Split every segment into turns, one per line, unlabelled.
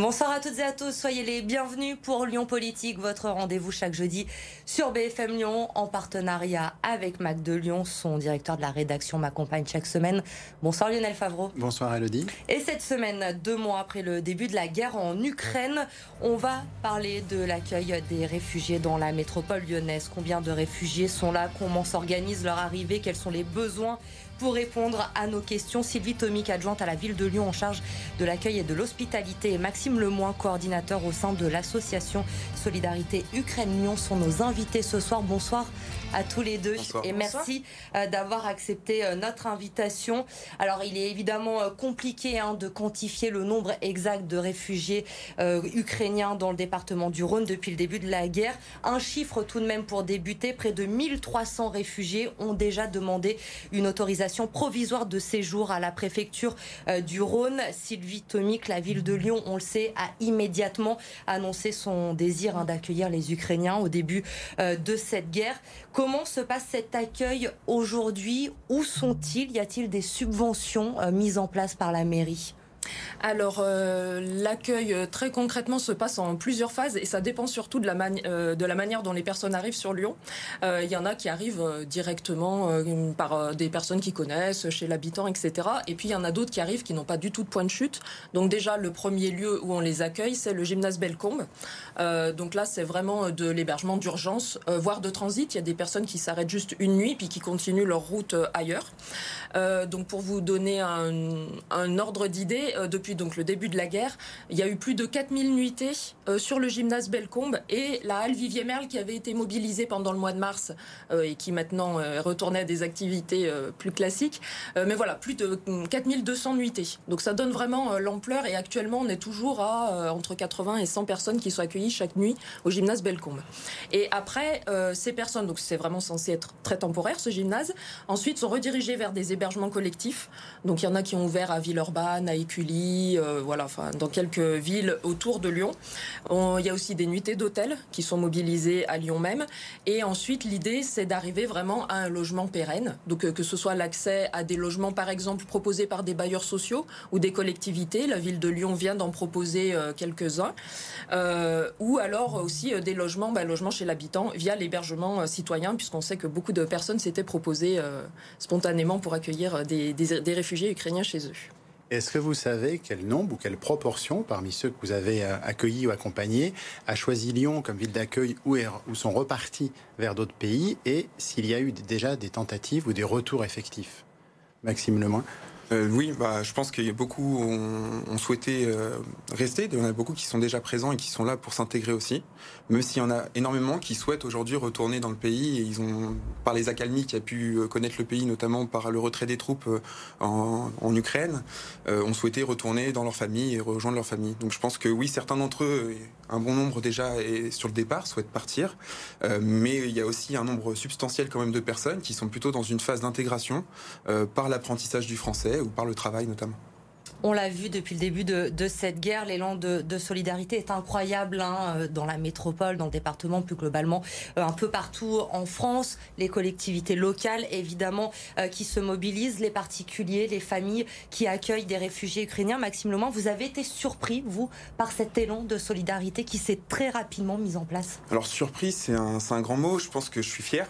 Bonsoir à toutes et à tous, soyez les bienvenus pour Lyon Politique, votre rendez-vous chaque jeudi sur BFM Lyon en partenariat avec Mac de Lyon. Son directeur de la rédaction m'accompagne chaque semaine. Bonsoir Lionel Favreau.
Bonsoir Elodie.
Et cette semaine, deux mois après le début de la guerre en Ukraine, on va parler de l'accueil des réfugiés dans la métropole lyonnaise. Combien de réfugiés sont là? Comment s'organise leur arrivée? Quels sont les besoins pour répondre à nos questions, Sylvie Tomic, adjointe à la ville de Lyon en charge de l'accueil et de l'hospitalité, et Maxime Lemoin, coordinateur au sein de l'association Solidarité Ukraine-Lyon, sont nos invités ce soir. Bonsoir à tous les deux et merci euh, d'avoir accepté euh, notre invitation. Alors il est évidemment euh, compliqué hein, de quantifier le nombre exact de réfugiés ukrainiens dans le département du Rhône depuis le début de la guerre. Un chiffre tout de même pour débuter, près de 1300 réfugiés ont déjà demandé une autorisation provisoire de séjour à la préfecture du Rhône. Sylvie Tomic, la ville de Lyon, on le sait, a immédiatement annoncé son désir hein, d'accueillir les Ukrainiens au début de cette guerre. Comment se passe cet accueil aujourd'hui? Où sont-ils? Y a-t-il des subventions euh, mises en place par la mairie?
Alors, euh, l'accueil euh, très concrètement se passe en plusieurs phases et ça dépend surtout de la, euh, manière dont les personnes arrivent sur Lyon. Il y en a qui arrivent directement par des personnes qui connaissent, chez l'habitant, etc. Et puis il y en a d'autres qui arrivent qui n'ont pas du tout de point de chute. Donc déjà, le premier lieu où on les accueille, c'est le gymnase Bellecombe. donc là, c'est vraiment de l'hébergement d'urgence, voire de transit. Il y a des personnes qui s'arrêtent juste une nuit puis qui continuent leur route ailleurs. donc pour vous donner un ordre d'idée, depuis donc le début de la guerre, il y a eu plus de 4000 nuitées euh, sur le gymnase Bellecombe et la halle Vivier Merle qui avait été mobilisée pendant le mois de mars euh, et qui maintenant euh, retournait à des activités plus classiques. mais voilà, plus de 4200 nuitées. Donc ça donne vraiment l'ampleur et actuellement on est toujours à entre 80 et 100 personnes qui sont accueillies chaque nuit au gymnase Bellecombe. Et après, ces personnes, donc c'est vraiment censé être très temporaire ce gymnase, ensuite sont redirigées vers des hébergements collectifs. Donc il y en a qui ont ouvert à Villeurbanne, à Écully, euh, voilà, dans quelques villes autour de Lyon. il y a aussi des nuitées d'hôtels qui sont mobilisées à Lyon même. Et ensuite, l'idée, c'est d'arriver vraiment à un logement pérenne. Donc, euh, que ce soit l'accès à des logements, par exemple, proposés par des bailleurs sociaux ou des collectivités. La ville de Lyon vient d'en proposer euh, quelques-uns. ou alors aussi des logements, bah, logements chez l'habitant via l'hébergement citoyen, puisqu'on sait que beaucoup de personnes s'étaient proposées spontanément pour accueillir des réfugiés ukrainiens chez eux.
Est-ce que vous savez quel nombre ou quelle proportion parmi ceux que vous avez euh, accueillis ou accompagnés a choisi Lyon comme ville d'accueil ou, sont repartis vers d'autres pays et s'il y a eu déjà des tentatives ou des retours effectifs? Maxime Lemoin
euh, oui, bah, je pense qu'il y a beaucoup ont, souhaité euh, rester. Il y en a beaucoup qui sont déjà présents et qui sont là pour s'intégrer aussi. Même s'il y en a énormément qui souhaitent aujourd'hui retourner dans le pays. Et ils ont, par les accalmies qui pu euh, connaître le pays, notamment par le retrait des troupes en, en Ukraine, ont souhaité retourner dans leur famille et rejoindre leur famille. Donc je pense que oui, certains d'entre eux, un bon nombre déjà est sur le départ, souhaitent partir. mais il y a aussi un nombre substantiel quand même de personnes qui sont plutôt dans une phase d'intégration par l'apprentissage du français ou par le travail notamment.
On l'a vu depuis le début de, cette guerre, l'élan de, solidarité est incroyable hein, euh, dans la métropole, dans le département, plus globalement, euh, un peu partout en France. Les collectivités locales, évidemment, euh, qui se mobilisent, les particuliers, les familles qui accueillent des réfugiés ukrainiens. Maxime Lemoin, vous avez été surpris, vous, par cet élan de solidarité qui s'est très rapidement mis en place?
Alors, surpris, c'est un, un grand mot. Je pense que je suis fier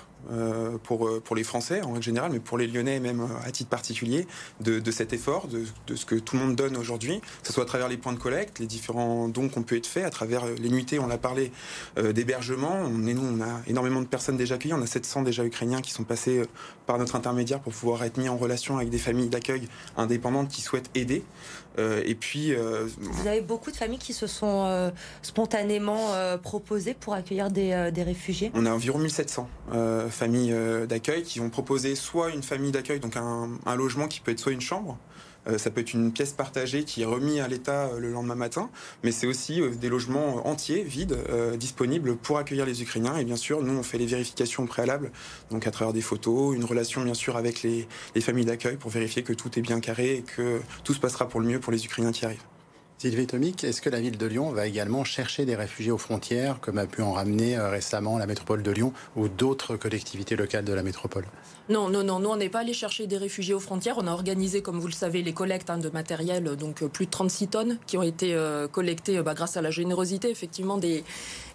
pour, euh, pour les Français en règle générale, mais pour les Lyonnais même euh, à titre particulier, de, de cet effort, de, de, ce que tout le monde donne aujourd'hui, que ce soit à travers les points de collecte, les différents dons qu'on peut être faits, à travers les nuitées, on a parlé d'hébergement. On est nous, on a énormément de personnes déjà accueillies, on a 700 déjà Ukrainiens qui sont passés par notre intermédiaire pour pouvoir être mis en relation avec des familles d'accueil indépendantes qui souhaitent aider. et puis,
vous avez beaucoup de familles qui se sont spontanément proposées pour accueillir des, des réfugiés.
On a environ 1700 familles euh, d'accueil qui vont proposer soit une famille d'accueil, donc un, logement qui peut être soit une chambre, euh, ça peut être une pièce partagée qui est remise à l'État euh, le lendemain matin, mais c'est aussi des logements entiers, vides, disponibles pour accueillir les Ukrainiens. Et bien sûr, nous, on fait les vérifications préalables, donc à travers des photos, une relation bien sûr avec les familles d'accueil pour vérifier que tout est bien carré et que tout se passera pour le mieux pour les Ukrainiens qui arrivent.
Sylvie Tomic, est-ce que la ville de Lyon va également chercher des réfugiés aux frontières, comme a pu en ramener euh, récemment la métropole de Lyon ou d'autres collectivités locales de la métropole?
Non, non, non. Nous, on n'est pas allé chercher des réfugiés aux frontières. On a organisé, comme vous le savez, les collectes hein, de matériel, donc euh, plus de 36 tonnes qui ont été euh, collectées bah, grâce à la générosité, effectivement, des,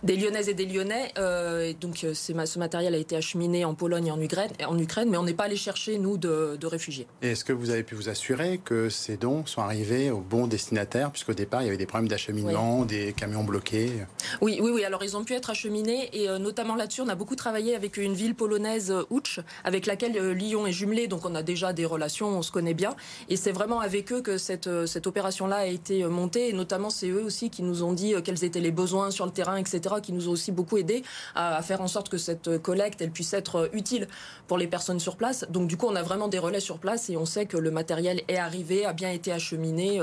des Lyonnaises et des Lyonnais. et donc, ce matériel a été acheminé en Pologne et en Ukraine, en Ukraine mais on n'est pas allé chercher, nous, de, de réfugiés.
Et est-ce que vous avez pu vous assurer que ces dons sont arrivés aux bons destinataires, puisque au départ, il y avait des problèmes d'acheminement, des camions bloqués.
Oui, oui, oui. Alors, ils ont pu être acheminés et euh, notamment là-dessus, on a beaucoup travaillé avec une ville polonaise, euh, Ouch, avec laquelle euh, Lyon est jumelé. Donc, on a déjà des relations, on se connaît bien. Et c'est vraiment avec eux que cette, cette opération-là a été montée. Et notamment, c'est eux aussi qui nous ont dit quels étaient les besoins sur le terrain, etc., qui nous ont aussi beaucoup aidé à, faire en sorte que cette collecte, elle puisse être utile pour les personnes sur place. Donc, du coup, on a vraiment des relais sur place et on sait que le matériel est arrivé, a bien été acheminé,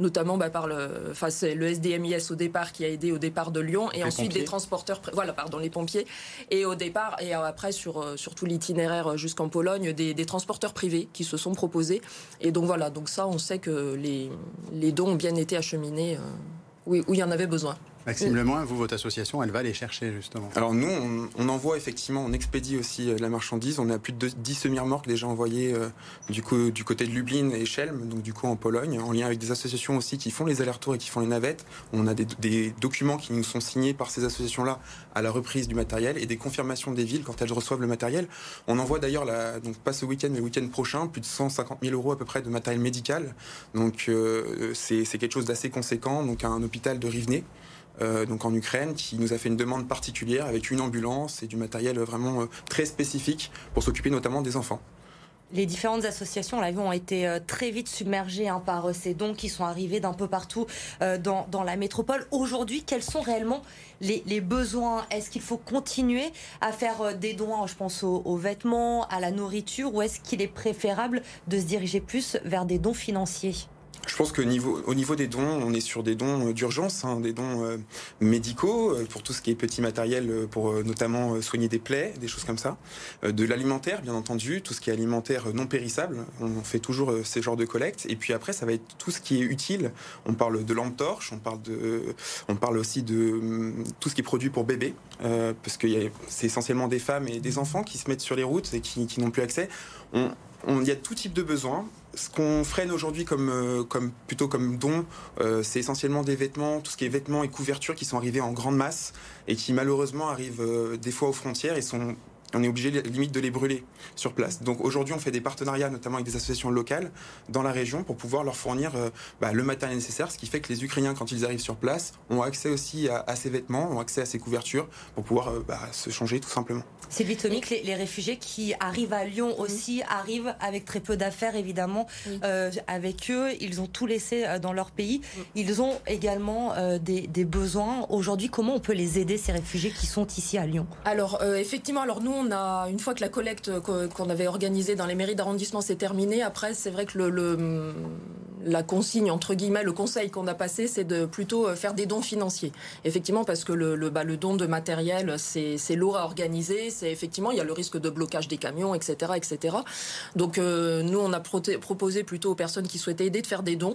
notamment bah, par le, c'est le SDMIS au départ qui a aidé au départ de Lyon et ensuite des transporteurs, voilà, pardon, les pompiers. Et au départ, et après sur, euh, sur tout l'itinéraire jusqu'en Pologne, des, transporteurs privés qui se sont proposés. Et donc voilà, donc ça, on sait que les, les dons ont bien été acheminés euh, où il y en avait besoin.
Maxime Lemoin, vous, votre association, elle va les chercher justement
Alors nous, on, envoie effectivement, on expédie aussi euh, la marchandise. On a plus de 10 semi-remorques déjà envoyées euh, du, coup, du côté de Lublin et Chelm, donc du coup en Pologne, en lien avec des associations aussi qui font les allers-retours et qui font les navettes. On a des, documents qui nous sont signés par ces associations-là à la reprise du matériel et des confirmations des villes quand elles reçoivent le matériel. On envoie d'ailleurs, donc pas ce week-end, mais le week-end prochain, plus de 150 000 euros à peu près de matériel médical. Donc euh, c'est quelque chose d'assez conséquent, donc à un hôpital de Rivenay. Euh, donc en Ukraine, qui nous a fait une demande particulière avec une ambulance et du matériel vraiment euh, très spécifique pour s'occuper notamment des enfants.
Les différentes associations, là, ont été euh, très vite submergées hein, par ces dons qui sont arrivés d'un peu partout dans, la métropole. Aujourd'hui, quels sont réellement les, besoins? Est-ce qu'il faut continuer à faire des dons, je pense aux vêtements, à la nourriture, ou est-ce qu'il est préférable de se diriger plus vers des dons financiers?
Je pense qu'au niveau, au niveau des dons, on est sur des dons euh, d'urgence, hein, des dons euh, médicaux euh, pour tout ce qui est petit matériel, pour notamment soigner des plaies, des choses comme ça. de l'alimentaire, bien entendu, tout ce qui est alimentaire non périssable. On fait toujours ces genres de collectes. Et puis après, ça va être tout ce qui est utile. On parle de lampes torches, on parle de, on parle aussi de hum, tout ce qui est produit pour bébés, parce que c'est essentiellement des femmes et des enfants qui se mettent sur les routes et qui, qui n'ont plus accès. On, il y a tout type de besoins. Ce qu'on freine aujourd'hui comme, euh, comme, plutôt comme don, euh, c'est essentiellement des vêtements, tout ce qui est vêtements et couvertures qui sont arrivés en grande masse et qui malheureusement arrivent euh, des fois aux frontières et sont on est obligé limite de les brûler sur place. Donc aujourd'hui, on fait des partenariats, notamment avec des associations locales dans la région, pour pouvoir leur fournir euh, bah, le matériel nécessaire, ce qui fait que les Ukrainiens, quand ils arrivent sur place, ont accès aussi à, ces vêtements, ont accès à ces couvertures, pour pouvoir euh, bah, se changer tout simplement.
C'est Tomic, les, les, réfugiés qui arrivent à Lyon aussi arrivent avec très peu d'affaires, évidemment, euh, avec eux. Ils ont tout laissé dans leur pays. Ils ont également des, des, besoins. Aujourd'hui, comment on peut les aider, ces réfugiés qui sont ici à Lyon?
Alors, effectivement, alors nous, on une fois que la collecte qu'on avait organisée dans les mairies d'arrondissement s'est terminée, après, c'est vrai que le, la consigne, entre guillemets, le conseil qu'on a passé, c'est de plutôt euh, faire des dons financiers. Effectivement, parce que le, bah, don de matériel, c'est lourd à organiser. C'est effectivement, il y a le risque de blocage des camions, etc., etc. Donc, euh, nous, on a proposé plutôt aux personnes qui souhaitaient aider de faire des dons.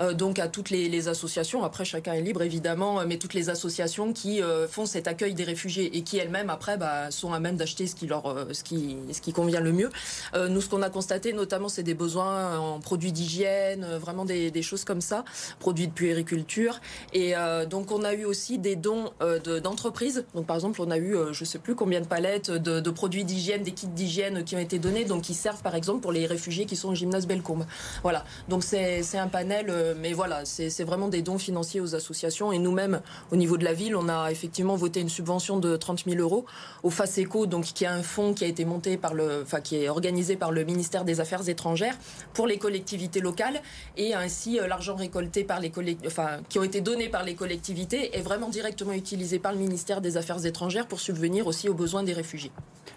Euh, donc, à toutes les, les, associations. Après, chacun est libre, évidemment, mais toutes les associations qui font cet accueil des réfugiés et qui elles-mêmes, après, bah, sont à même d'acheter ce qui leur, ce qui, ce qui convient le mieux. nous, ce qu'on a constaté, notamment, c'est des besoins en produits d'hygiène, vraiment des, choses comme ça, produits de puériculture. Et euh, donc on a eu aussi des dons euh, d'entreprises. donc par exemple, on a eu, euh, je sais plus combien de palettes de, produits d'hygiène, des kits d'hygiène qui ont été donnés, donc qui servent par exemple pour les réfugiés qui sont au gymnase Bellecombe. Voilà. Donc c'est un panel, mais voilà, c'est vraiment des dons financiers aux associations. Et nous-mêmes, au niveau de la ville, on a effectivement voté une subvention de 30 000 euros au FACECO, donc qui est un fonds qui a été monté par le, enfin qui est organisé par le ministère des Affaires étrangères pour les collectivités locales. Et ainsi euh, l'argent récolté par les enfin, qui ont été donnés par les collectivités est vraiment directement utilisé par le ministère des Affaires étrangères pour subvenir aussi aux besoins des réfugiés.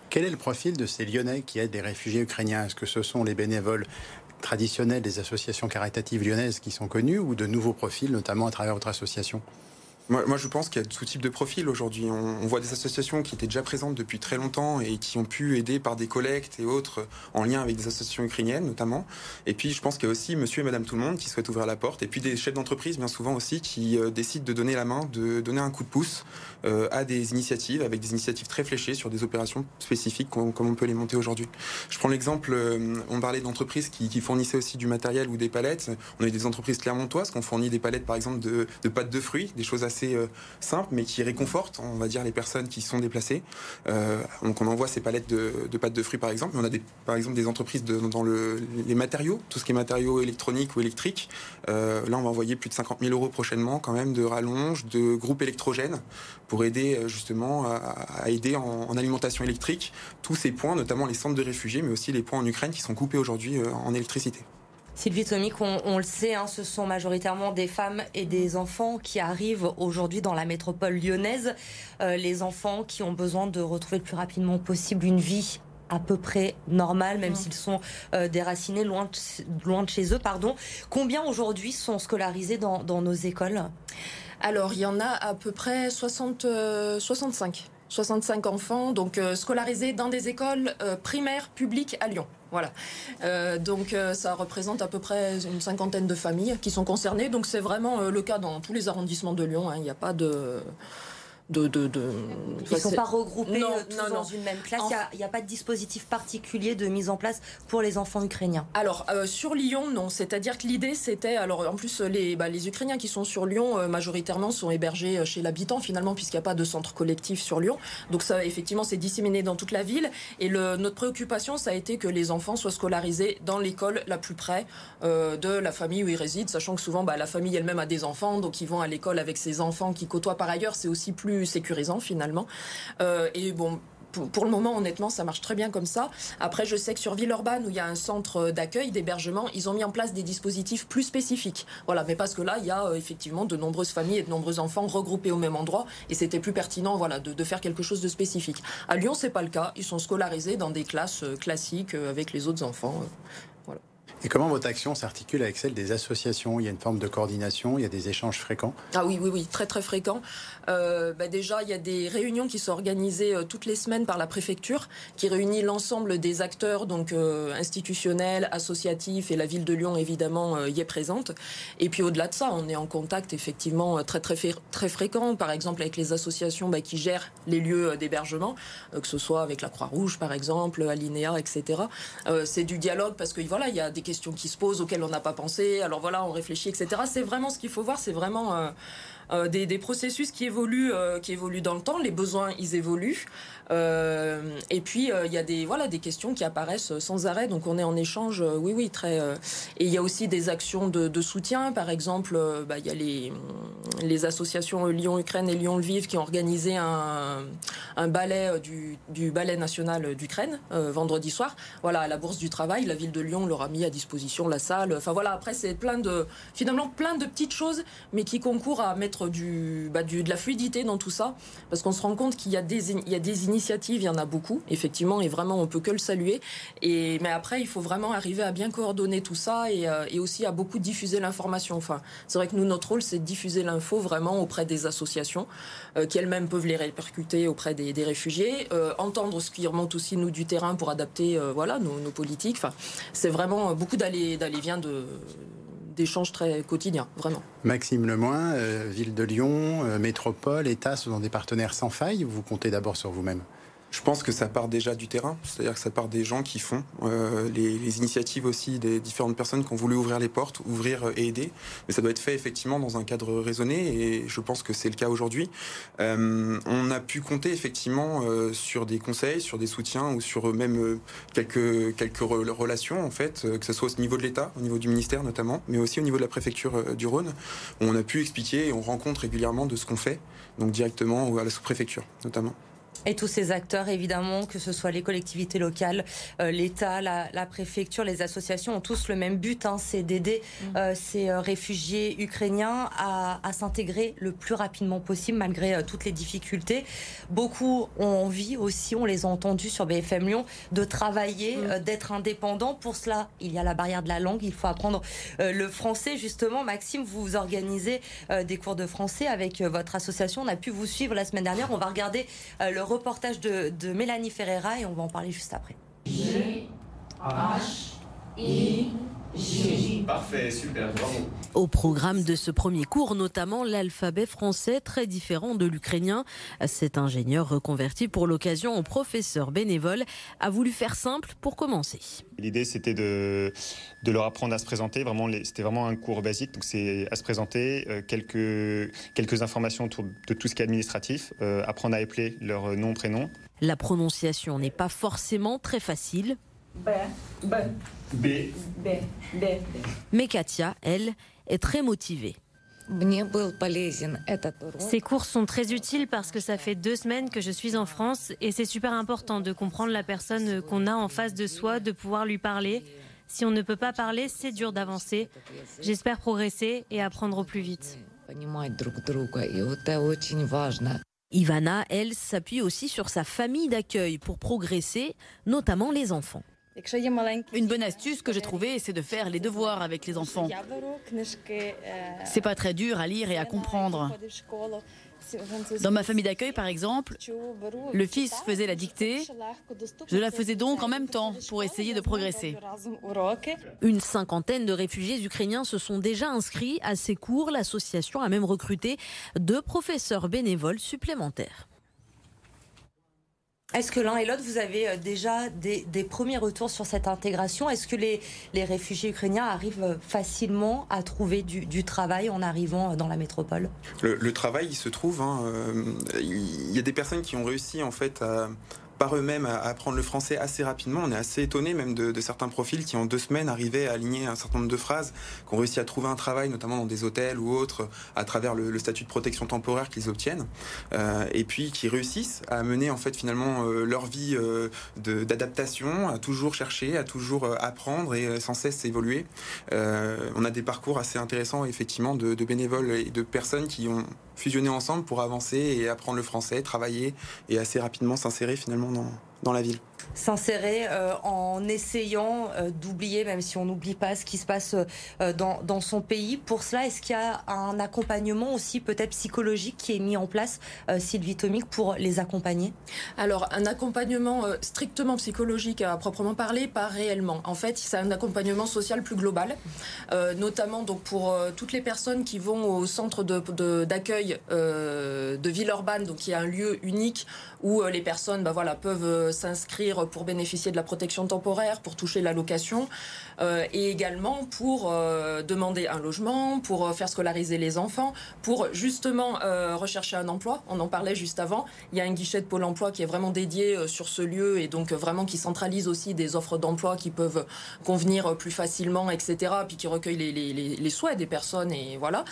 Quel est le profil de ces Lyonnais qui aident des réfugiés ukrainiens? Est-ce que ce sont les bénévoles traditionnels des associations caritatives lyonnaises qui sont connus ou de nouveaux profils, notamment à travers votre association?
Moi, je pense qu'il y a tout type de profil aujourd'hui. On, voit des associations qui étaient déjà présentes depuis très longtemps et qui ont pu aider par des collectes et autres en lien avec des associations ukrainiennes notamment. Et puis je pense qu'il y a aussi monsieur et madame tout le monde qui souhaitent ouvrir la porte. Et puis des chefs d'entreprise bien souvent aussi qui euh, décident de donner la main, de donner un coup de pouce euh, à des initiatives, avec des initiatives très fléchées sur des opérations spécifiques comme, on peut les monter aujourd'hui. Je prends l'exemple, euh, on parlait d'entreprises qui, fournissaient aussi du matériel ou des palettes. On a eu des entreprises clermontoises qui ont fourni des palettes par exemple de, de pâtes de fruits, des choses assez euh, simple, mais qui réconforte, on va dire, les personnes qui sont déplacées. Euh, donc on envoie ces palettes de, pâtes de fruits, par exemple. On a par exemple des entreprises dans le, les matériaux, tout ce qui est matériaux électroniques ou électriques. Euh, là, on va envoyer plus de 50 000 euros prochainement, quand même, de rallonge, de groupes électrogènes pour aider justement à, aider en, alimentation électrique tous ces points, notamment les centres de réfugiés, mais aussi les points en Ukraine qui sont coupés aujourd'hui en électricité.
Sylvie Tomic, on, le sait, hein, ce sont majoritairement des femmes et des enfants qui arrivent aujourd'hui dans la métropole lyonnaise. Euh, les enfants qui ont besoin de retrouver le plus rapidement possible une vie à peu près normale, même mmh. s'ils sont euh, déracinés loin de, loin de chez eux. Pardon. Combien aujourd'hui sont scolarisés dans, nos écoles?
Alors, il y en a à peu près 60, 65. 65 enfants, donc euh, scolarisés dans des écoles primaires publiques à Lyon. Voilà. Euh, donc euh, ça représente à peu près une cinquantaine de familles qui sont concernées. Donc c'est vraiment euh, le cas dans tous les arrondissements de Lyon. Hein. Il n'y a pas de de, de,
Ils ne sont pas regroupés euh, dans une même classe. Il n'y a, pas de dispositif particulier de mise en place pour les enfants ukrainiens.
Alors euh, sur Lyon, non. C'est-à-dire que l'idée c'était, alors en plus les, bah, les Ukrainiens qui sont sur Lyon euh, majoritairement sont hébergés chez l'habitant finalement puisqu'il n'y a pas de centre collectif sur Lyon. Donc ça effectivement c'est disséminé dans toute la ville. Et le, notre préoccupation ça a été que les enfants soient scolarisés dans l'école la plus près de la famille où ils résident, sachant que souvent bah, la famille elle-même a des enfants, donc ils vont à l'école avec ses enfants qui côtoient par ailleurs. C'est aussi plus sécurisant finalement. Euh, et bon, pour, le moment, honnêtement, ça marche très bien comme ça. Après, je sais que sur Villeurbanne, où il y a un centre d'accueil, d'hébergement, ils ont mis en place des dispositifs plus spécifiques. Voilà, mais parce que là, il y a euh, effectivement de nombreuses familles et de nombreux enfants regroupés au même endroit, et c'était plus pertinent, voilà, de, faire quelque chose de spécifique. À Lyon, c'est pas le cas. Ils sont scolarisés dans des classes euh, classiques avec les autres enfants.
Et comment votre action s'articule avec celle des associations? Il y a une forme de coordination, il y a des échanges fréquents?
Ah oui, oui, oui, très très fréquents. Euh, bah déjà, il y a des réunions qui sont organisées euh, toutes les semaines par la préfecture, qui réunit l'ensemble des acteurs donc euh, institutionnels, associatifs, et la ville de Lyon évidemment y est présente. Et puis au-delà de ça, on est en contact effectivement très très très fréquent, par exemple avec les associations bah, qui gèrent les lieux d'hébergement, que ce soit avec la Croix-Rouge par exemple, Alinéa, etc. C'est du dialogue parce que voilà, il y a des questions qui se posent auxquelles on n'a pas pensé. Alors voilà, on réfléchit, etc. C'est vraiment ce qu'il faut voir. C'est vraiment euh, des, processus qui évoluent, euh, qui évoluent dans le temps. Les besoins, ils évoluent. Euh, et puis il y a des voilà des questions qui apparaissent sans arrêt. Donc on est en échange, oui oui très. et il y a aussi des actions de, soutien. Par exemple, bah, il y a les les associations Lyon Ukraine et Lyon Lviv qui ont organisé un, un ballet du, du ballet national d'Ukraine vendredi soir. Voilà à la Bourse du Travail, la ville de Lyon leur a mis à disposition la salle. Enfin voilà après c'est plein de finalement plein de petites choses, mais qui concourent à du, bah, du, de la fluidité dans tout ça, parce qu'on se rend compte qu'il y, a des, y a des initiatives, il y en a beaucoup, effectivement, et vraiment, on peut que le saluer. Et, mais après, il faut vraiment arriver à bien coordonner tout ça et, euh, aussi à beaucoup diffuser l'information. Enfin, c'est vrai que nous, notre rôle, c'est de diffuser l'info vraiment auprès des associations, euh, qui elles-mêmes peuvent les répercuter auprès des, des réfugiés, euh, entendre ce qui remonte aussi, nous, du terrain pour adapter voilà, nos, nos politiques. Enfin, c'est vraiment beaucoup d'aller-vient de d'échanges très quotidiens, vraiment.
Maxime Lemoin, euh, Ville de Lyon, euh, Métropole, État sont des partenaires sans faille vous comptez d'abord sur vous-même?
Je pense que ça part déjà du terrain, c'est-à-dire que ça part des gens qui font, euh, les, initiatives aussi des différentes personnes qui ont voulu ouvrir les portes, ouvrir et aider. Mais ça doit être fait effectivement dans un cadre raisonné et je pense que c'est le cas aujourd'hui. Euh, on a pu compter effectivement euh, sur des conseils, sur des soutiens ou sur même quelques, quelques relations en fait, que ce soit au niveau de l'État, au niveau du ministère notamment, mais aussi au niveau de la préfecture du Rhône, où on a pu expliquer et on rencontre régulièrement de ce qu'on fait, donc directement à la sous-préfecture notamment.
Et tous ces acteurs, évidemment, que ce soit les collectivités locales, euh, l'État, la, préfecture, les associations, ont tous le même but, hein, c'est d'aider mm. euh, ces euh, réfugiés ukrainiens à, s'intégrer le plus rapidement possible, malgré toutes les difficultés. Beaucoup ont envie aussi, on les a entendus sur BFM Lyon, de travailler, mm. d'être indépendants. Pour cela, il y a la barrière de la langue, il faut apprendre le français. Justement, Maxime, vous organisez des cours de français avec votre association. On a pu vous suivre la semaine dernière. On va regarder le reportage de, Mélanie Ferreira et on va en parler juste après.
Parfait, super, bravo.
Au programme de ce premier cours, notamment l'alphabet français très différent de l'ukrainien. Cet ingénieur reconverti pour l'occasion en professeur bénévole a voulu faire simple pour commencer.
L'idée c'était de, de leur apprendre à se présenter. Vraiment, c'était vraiment un cours basique, donc c'est à se présenter, euh, quelques, quelques informations autour de tout ce qui est administratif, euh, apprendre à appeler leur nom, prénom.
La prononciation n'est pas forcément très facile. B, B, B, B, B. Mais Katia, elle, est très motivée.
Ces cours sont très utiles parce que ça fait deux semaines que je suis en France et c'est super important de comprendre la personne qu'on a en face de soi, de pouvoir lui parler. Si on ne peut pas parler, c'est dur d'avancer. J'espère progresser et apprendre au plus vite.
Ivana, elle, s'appuie aussi sur sa famille d'accueil pour progresser, notamment les enfants.
Une bonne astuce que j'ai trouvée, c'est de faire les devoirs avec les enfants. C'est pas très dur à lire et à comprendre. Dans ma famille d'accueil, par exemple, le fils faisait la dictée. Je la faisais donc en même temps pour essayer de progresser.
Une cinquantaine de réfugiés ukrainiens se sont déjà inscrits à ces cours. L'association a même recruté deux professeurs bénévoles supplémentaires.
Est-ce que l'un et l'autre, vous avez euh, déjà des, premiers retours sur cette intégration? Est-ce que les, réfugiés ukrainiens arrivent euh, facilement à trouver du, travail en arrivant euh, dans la métropole?
Le, travail, il se trouve. Hein, il y a des personnes qui ont réussi en fait à par eux-mêmes à apprendre le français assez rapidement. On est assez étonné même de, certains profils qui en deux semaines arrivaient à aligner un certain nombre de phrases, qui ont réussi à trouver un travail, notamment dans des hôtels ou autres, à travers le, statut de protection temporaire qu'ils obtiennent, euh, et puis qui réussissent à mener en fait finalement euh, leur vie euh, d'adaptation, à toujours chercher, à toujours apprendre et sans cesse évoluer. on a des parcours assez intéressants effectivement de, bénévoles et de personnes qui ont fusionner ensemble pour avancer et apprendre le français, travailler et assez rapidement s'insérer finalement dans, dans la ville
s'insérer euh, en essayant euh, d'oublier, même si on n'oublie pas ce qui se passe euh, dans, son pays. Pour cela, est-ce qu'il y a un accompagnement aussi peut-être psychologique qui est mis en place, Sylvie Tomic, pour les accompagner?
Alors, un accompagnement strictement psychologique à proprement parler, pas réellement. En fait, c'est un accompagnement social plus global, notamment donc pour toutes les personnes qui vont au centre d'accueil de, Villeurbanne, donc y a un lieu unique où les personnes bah, voilà, peuvent s'inscrire pour bénéficier de la protection temporaire, pour toucher l'allocation, euh, et également pour euh, demander un logement, pour euh, faire scolariser les enfants, pour justement rechercher un emploi. On en parlait juste avant. Il y a un guichet de Pôle Emploi qui est vraiment dédié sur ce lieu et donc vraiment qui centralise aussi des offres d'emploi qui peuvent convenir plus facilement, etc. Puis qui recueille les souhaits des personnes et voilà.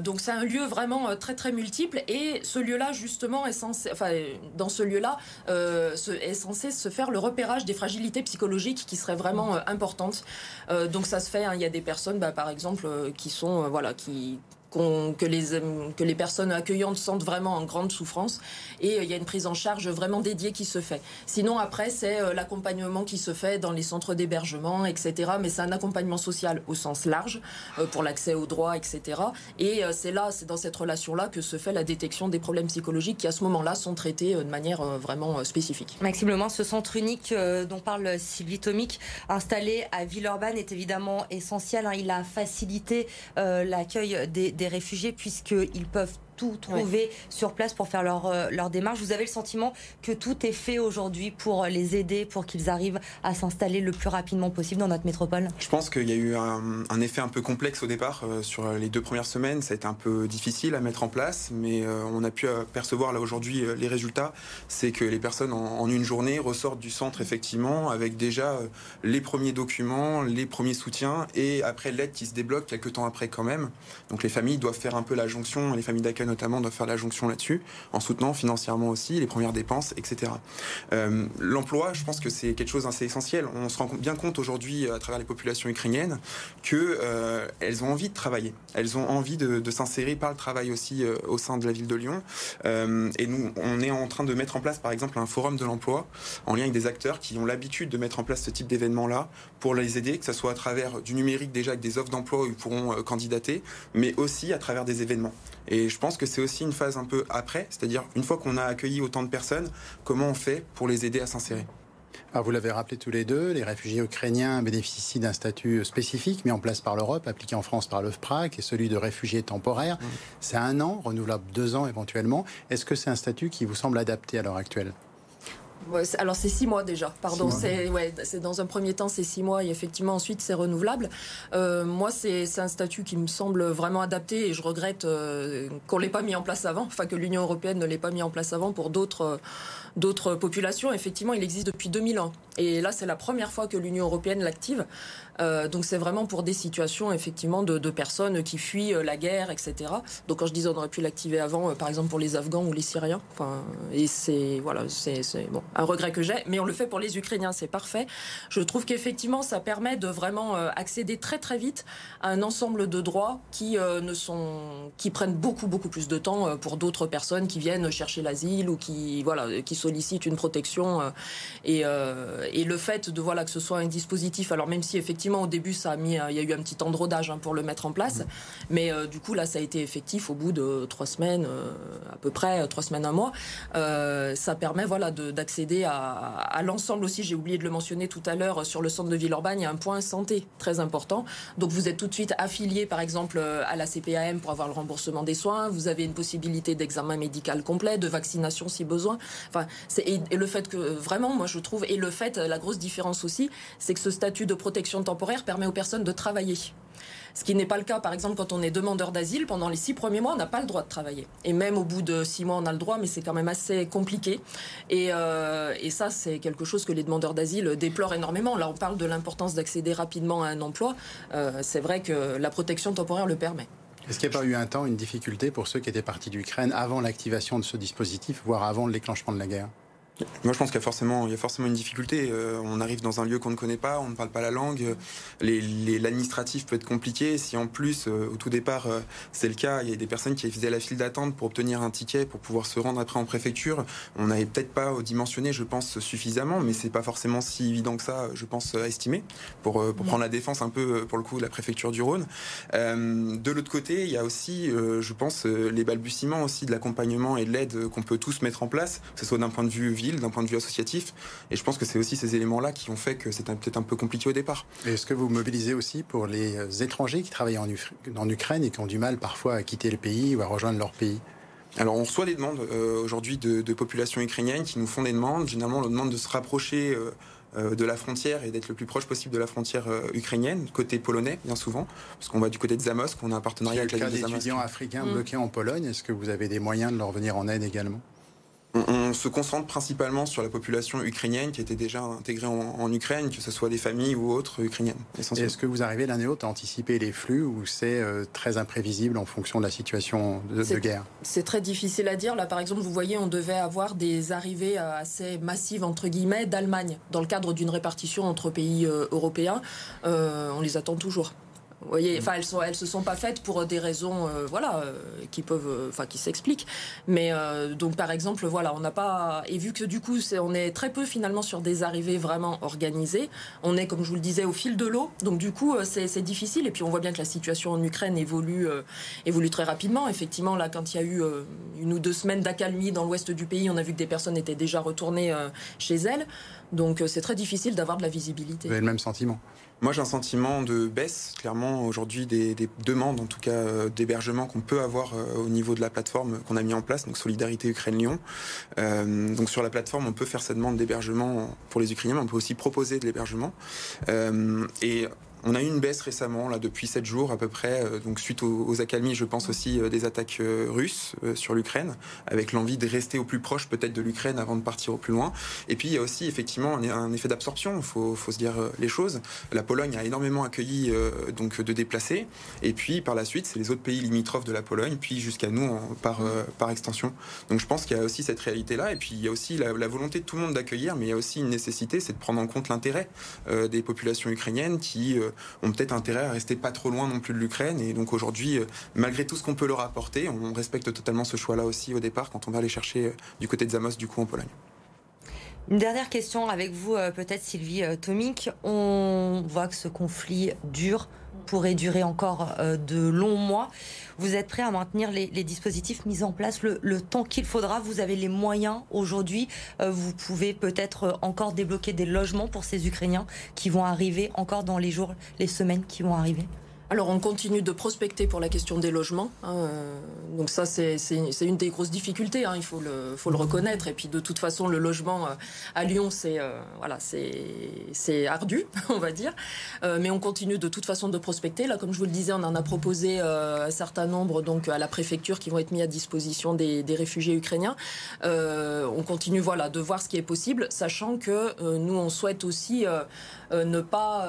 donc c'est un lieu vraiment très très multiple et ce lieu-là justement est censé, enfin dans ce lieu-là est censé se faire le repérage des fragilités psychologiques qui seraient vraiment importantes. Euh, donc ça se fait. Hein. Il y a des personnes, bah, par exemple, euh, qui sont euh, voilà, qui que, les, que les personnes accueillantes sentent vraiment en grande souffrance. Et euh, il y a une prise en charge vraiment dédiée qui se fait. Sinon, après, c'est euh, l'accompagnement qui se fait dans les centres d'hébergement, etc. Mais c'est un accompagnement social au sens large euh, pour l'accès aux droits, etc. Et c'est là, c'est dans cette relation-là que se fait la détection des problèmes psychologiques qui, à ce moment-là, sont traités de manière vraiment spécifique.
Maxime Lemans, ce centre unique dont parle Sylvie Tomic, installé à Villeurbanne, est évidemment essentiel. Hein. Il a facilité l'accueil des réfugiés puisqu'ils peuvent tout trouver sur place pour faire leur, euh, leur démarche. Vous avez le sentiment que tout est fait aujourd'hui pour les aider, pour qu'ils arrivent à s'installer le plus rapidement possible dans notre métropole?
Je pense qu'il y a eu un, effet un peu complexe au départ. Euh, sur les deux premières semaines, ça a été un peu difficile à mettre en place, mais euh, on a pu percevoir là aujourd'hui les résultats. C'est que les personnes en, une journée ressortent du centre effectivement avec déjà les premiers documents, les premiers soutiens et après l'aide qui se débloque quelques temps après quand même. Donc les familles doivent faire un peu la jonction, les familles d'accueil notamment de faire la jonction là-dessus, en soutenant financièrement aussi les premières dépenses, etc. Euh, l'emploi, je pense que c'est quelque chose d'assez essentiel. On se rend bien compte aujourd'hui, à travers les populations ukrainiennes, que euh, ont envie de travailler. Elles ont envie de, s'insérer par le travail aussi euh, au sein de la ville de Lyon. Et nous, on est en train de mettre en place, par exemple, un forum de l'emploi en lien avec des acteurs qui ont l'habitude de mettre en place ce type d'événement-là pour les aider, que ce soit à travers du numérique déjà avec des offres d'emploi où ils pourront candidater, mais aussi à travers des événements. Et je pense que c'est aussi une phase un peu après, c'est-à-dire une fois qu'on a accueilli autant de personnes, comment on fait pour les aider à s'insérer
alors vous l'avez rappelé tous les deux, les réfugiés ukrainiens bénéficient d'un statut spécifique mis en place par l'Europe, appliqué en France par l'OFPRA, qui est celui de réfugié temporaire. C'est un an, renouvelable deux ans éventuellement. Est-ce que c'est un statut qui vous semble adapté à l'heure actuelle?
Alors c'est six mois déjà, pardon. C'est ouais, dans un premier temps c'est six mois et effectivement ensuite c'est renouvelable. Euh, moi c'est un statut qui me semble vraiment adapté et je regrette euh, qu'on l'ait pas mis en place avant, enfin que l'Union européenne ne l'ait pas mis en place avant pour d'autres d'autres populations. Effectivement, il existe depuis 2000 ans. Et là, c'est la première fois que l'Union européenne l'active. Euh, donc c'est vraiment pour des situations effectivement de, de, personnes qui fuient euh, la guerre, etc. Donc quand je disais on aurait pu l'activer avant, euh, par exemple pour les Afghans ou les Syriens. Enfin, et c'est voilà, c'est bon, un regret que j'ai, mais on le fait pour les Ukrainiens, c'est parfait. Je trouve qu'effectivement ça permet de vraiment accéder très très vite à un ensemble de droits qui ne sont, qui prennent beaucoup beaucoup plus de temps pour d'autres personnes qui viennent chercher l'asile ou qui voilà, qui sollicitent une protection. Et, et le fait de voilà que ce soit un dispositif, alors même si effectivement au début, ça a mis, euh, il y a eu un petit temps de rodage hein, pour le mettre en place. Mais euh, du coup, là, ça a été effectif au bout de trois semaines, euh, à peu près trois semaines, un mois. ça permet, voilà, d'accéder à, à l'ensemble aussi. J'ai oublié de le mentionner tout à l'heure sur le centre de Villeurbanne. Il y a un point santé très important. Donc, vous êtes tout de suite affilié, par exemple, à la CPAM pour avoir le remboursement des soins. Vous avez une possibilité d'examen médical complet, de vaccination si besoin. Enfin, et, et le fait que vraiment, moi, je trouve, et le fait, la grosse différence aussi, c'est que ce statut de protection temporaire permet aux personnes de travailler. Ce qui n'est pas le cas, par exemple, quand on est demandeur d'asile, pendant les six premiers mois, on n'a pas le droit de travailler. Et même au bout de six mois, on a le droit, mais c'est quand même assez compliqué. Et, euh, ça, c'est quelque chose que les demandeurs d'asile déplorent énormément. Là, on parle de l'importance d'accéder rapidement à un emploi. Euh, c'est vrai que la protection temporaire le permet.
Est-ce qu'il n'y a pas eu un temps une difficulté pour ceux qui étaient partis d'Ukraine avant l'activation de ce dispositif, voire avant le déclenchement de la guerre?
Moi, je pense qu'il y a forcément, il y a forcément une difficulté. Euh, on arrive dans un lieu qu'on ne connaît pas, on ne parle pas la langue. L'administratif peut être compliqué. Si en plus, euh, au tout départ, euh, c'est le cas, il y a des personnes qui faisaient la file d'attente pour obtenir un ticket pour pouvoir se rendre après en préfecture. On n'avait peut-être pas dimensionné, je pense, suffisamment, mais c'est pas forcément si évident que ça, je pense, à estimer pour, pour prendre la défense un peu pour le coup de la préfecture du Rhône. de l'autre côté, il y a aussi, je pense, les balbutiements aussi de l'accompagnement et de l'aide qu'on peut tous mettre en place, que ce soit d'un point de vue d'un point de vue associatif. Et je pense que c'est aussi ces éléments-là qui ont fait que c'était peut-être un peu compliqué au départ.
Est-ce que vous mobilisez aussi pour les euh, étrangers qui travaillent en, en Ukraine et qui ont du mal parfois à quitter le pays ou à rejoindre leur pays?
Alors on reçoit des demandes euh, aujourd'hui de, populations ukrainiennes qui nous font des demandes. Généralement on leur demande de se rapprocher euh, de la frontière et d'être le plus proche possible de la frontière ukrainienne, côté polonais bien souvent, parce qu'on va du côté de Zamosk, on a un partenariat avec la
ville
de
étudiants africains mmh. bloqués en Pologne, est-ce que vous avez des moyens de leur venir en aide également?
On, se concentre principalement sur la population ukrainienne qui était déjà intégrée en, Ukraine, que ce soit des familles ou autres ukrainiennes.
Est-ce que vous arrivez l'année haute à anticiper les flux ou c'est euh, très imprévisible en fonction de la situation de, guerre?
C'est très difficile à dire. Là, par exemple, vous voyez, on devait avoir des arrivées euh, assez massives, entre guillemets, d'Allemagne, dans le cadre d'une répartition entre pays euh, européens. on les attend toujours. Voyez, enfin, elles sont, elles se sont pas faites pour des raisons, euh, voilà, euh, qui peuvent, euh, enfin, qui s'expliquent. Mais donc, par exemple, voilà, on n'a pas, et vu que du coup, c'est, on est très peu finalement sur des arrivées vraiment organisées. On est, comme je vous le disais, au fil de l'eau. Donc, du coup, c'est, c'est difficile. Et puis, on voit bien que la situation en Ukraine évolue, évolue très rapidement. Effectivement, là, quand il y a eu une ou deux semaines d'accalmie dans l'ouest du pays, on a vu que des personnes étaient déjà retournées chez elles. Donc, c'est très difficile d'avoir de la visibilité.
Vous avez le même sentiment?
Moi, j'ai un sentiment de baisse, clairement, aujourd'hui, des, demandes, en tout cas, euh, d'hébergement qu'on peut avoir euh, au niveau de la plateforme qu'on a mis en place, donc Solidarité Ukraine-Lyon. Euh, donc, sur la plateforme, on peut faire cette demande d'hébergement pour les Ukrainiens, mais on peut aussi proposer de l'hébergement. et On a eu une baisse récemment, là, depuis 7 jours à peu près, donc suite aux, accalmies, je pense aussi des attaques russes sur l'Ukraine, avec l'envie de rester au plus proche peut-être de l'Ukraine avant de partir au plus loin. Et puis il y a aussi effectivement un, effet d'absorption, il faut, faut, se dire les choses. La Pologne a énormément accueilli donc de déplacés, et puis par la suite, c'est les autres pays limitrophes de la Pologne, puis jusqu'à nous par, par extension. Donc je pense qu'il y a aussi cette réalité-là, et puis il y a aussi la, volonté de tout le monde d'accueillir, mais il y a aussi une nécessité, c'est de prendre en compte l'intérêt euh, des populations ukrainiennes qui euh, ont peut-être intérêt à rester pas trop loin non plus de l'Ukraine. Et donc aujourd'hui, euh, malgré tout ce qu'on peut leur apporter, on respecte totalement ce choix-là aussi au départ quand on va aller chercher du côté de Zamos, du coup en Pologne.
Une dernière question avec vous, peut-être Sylvie Tomik. On voit que ce conflit dure pourrait durer encore euh, de longs mois. Vous êtes prêt à maintenir les, dispositifs mis en place le, temps qu'il faudra? Vous avez les moyens aujourd'hui? Euh, Vous pouvez peut-être encore débloquer des logements pour ces Ukrainiens qui vont arriver encore dans les jours, les semaines qui vont arriver?
Alors on continue de prospecter pour la question des logements. Hein, euh, donc ça c'est une des grosses difficultés, hein, il faut le, reconnaître. Et puis de toute façon le logement euh, à Lyon c'est euh, voilà ardu on va dire. mais on continue de toute façon de prospecter. Là comme je vous le disais on en a proposé un certain nombre donc à la préfecture qui vont être mis à disposition des, des réfugiés ukrainiens. on continue voilà de voir ce qui est possible, sachant que nous on souhaite aussi ne pas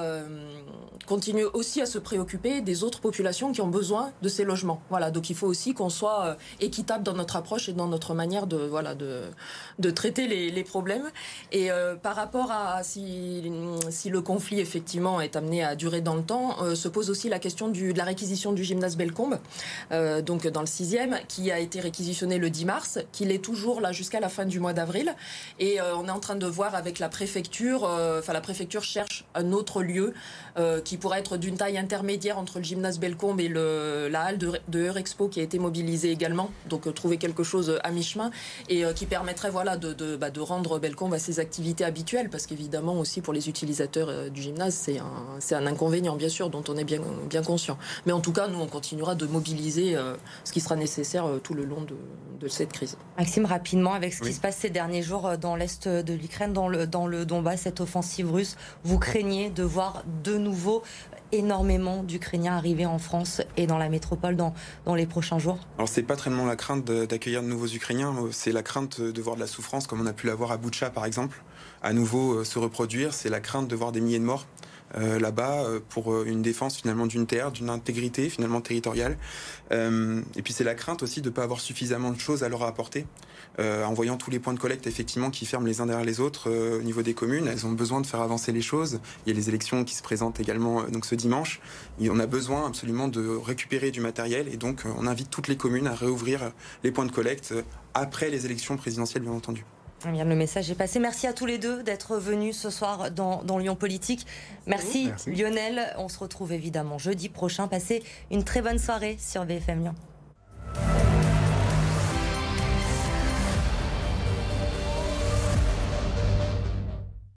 continuer aussi à se préoccuper des autres populations qui ont besoin de ces logements. Voilà, donc il faut aussi qu'on soit euh, équitable dans notre approche et dans notre manière de voilà de, de traiter les, problèmes. Et euh, par rapport à si, si le conflit effectivement est amené à durer dans le temps, euh, se pose aussi la question du, de la réquisition du gymnase Bellecombe, donc dans le 6e, qui a été réquisitionné le 10 mars, qu'il est toujours là jusqu'à la fin du mois d'avril. Et on est en train de voir avec la préfecture, enfin la préfecture cherche un autre lieu qui pourrait être d'une taille intermédiaire entre le gymnase Bellecombe et le, la halle de, de Eurexpo qui a été mobilisée également. Donc euh, trouver quelque chose à mi-chemin et euh, qui permettrait voilà, de, de, bah, de rendre Bellecombe à ses activités habituelles parce qu'évidemment aussi pour les utilisateurs euh, du gymnase c'est un, un inconvénient bien sûr dont on est bien, bien conscient. Mais en tout cas nous on continuera de mobiliser ce qui sera nécessaire tout le long de, de cette crise.
Maxime rapidement avec ce qui se passe ces derniers jours dans l'est de l'Ukraine, dans le, dans le Donbass, cette offensive russe, vous craignez de voir de nouveau énormément d'Ukrainiens arriver en France et dans la métropole dans, les prochains jours
Alors c'est pas tellement la crainte d'accueillir de nouveaux Ukrainiens, c'est la crainte de voir de la souffrance comme on a pu l'avoir à Boutcha par exemple, à nouveau euh, se reproduire, c'est la crainte de voir des milliers de morts. Euh, là-bas euh, pour une défense finalement d'une terre, d'une intégrité finalement territoriale. et puis c'est la crainte aussi de ne pas avoir suffisamment de choses à leur apporter. Euh, en voyant tous les points de collecte effectivement qui ferment les uns derrière les autres euh, au niveau des communes. Elles ont besoin de faire avancer les choses. Il y a les élections qui se présentent également euh, donc ce dimanche. Et on a besoin absolument de récupérer du matériel et donc on invite toutes les communes à réouvrir les points de collecte après les élections présidentielles bien entendu.
Bien, le message est passé. Merci à tous les deux d'être venus ce soir dans, dans Lyon Politique. Merci, Merci, Lionel. On se retrouve évidemment jeudi prochain. Passez une très bonne soirée sur BFM Lyon.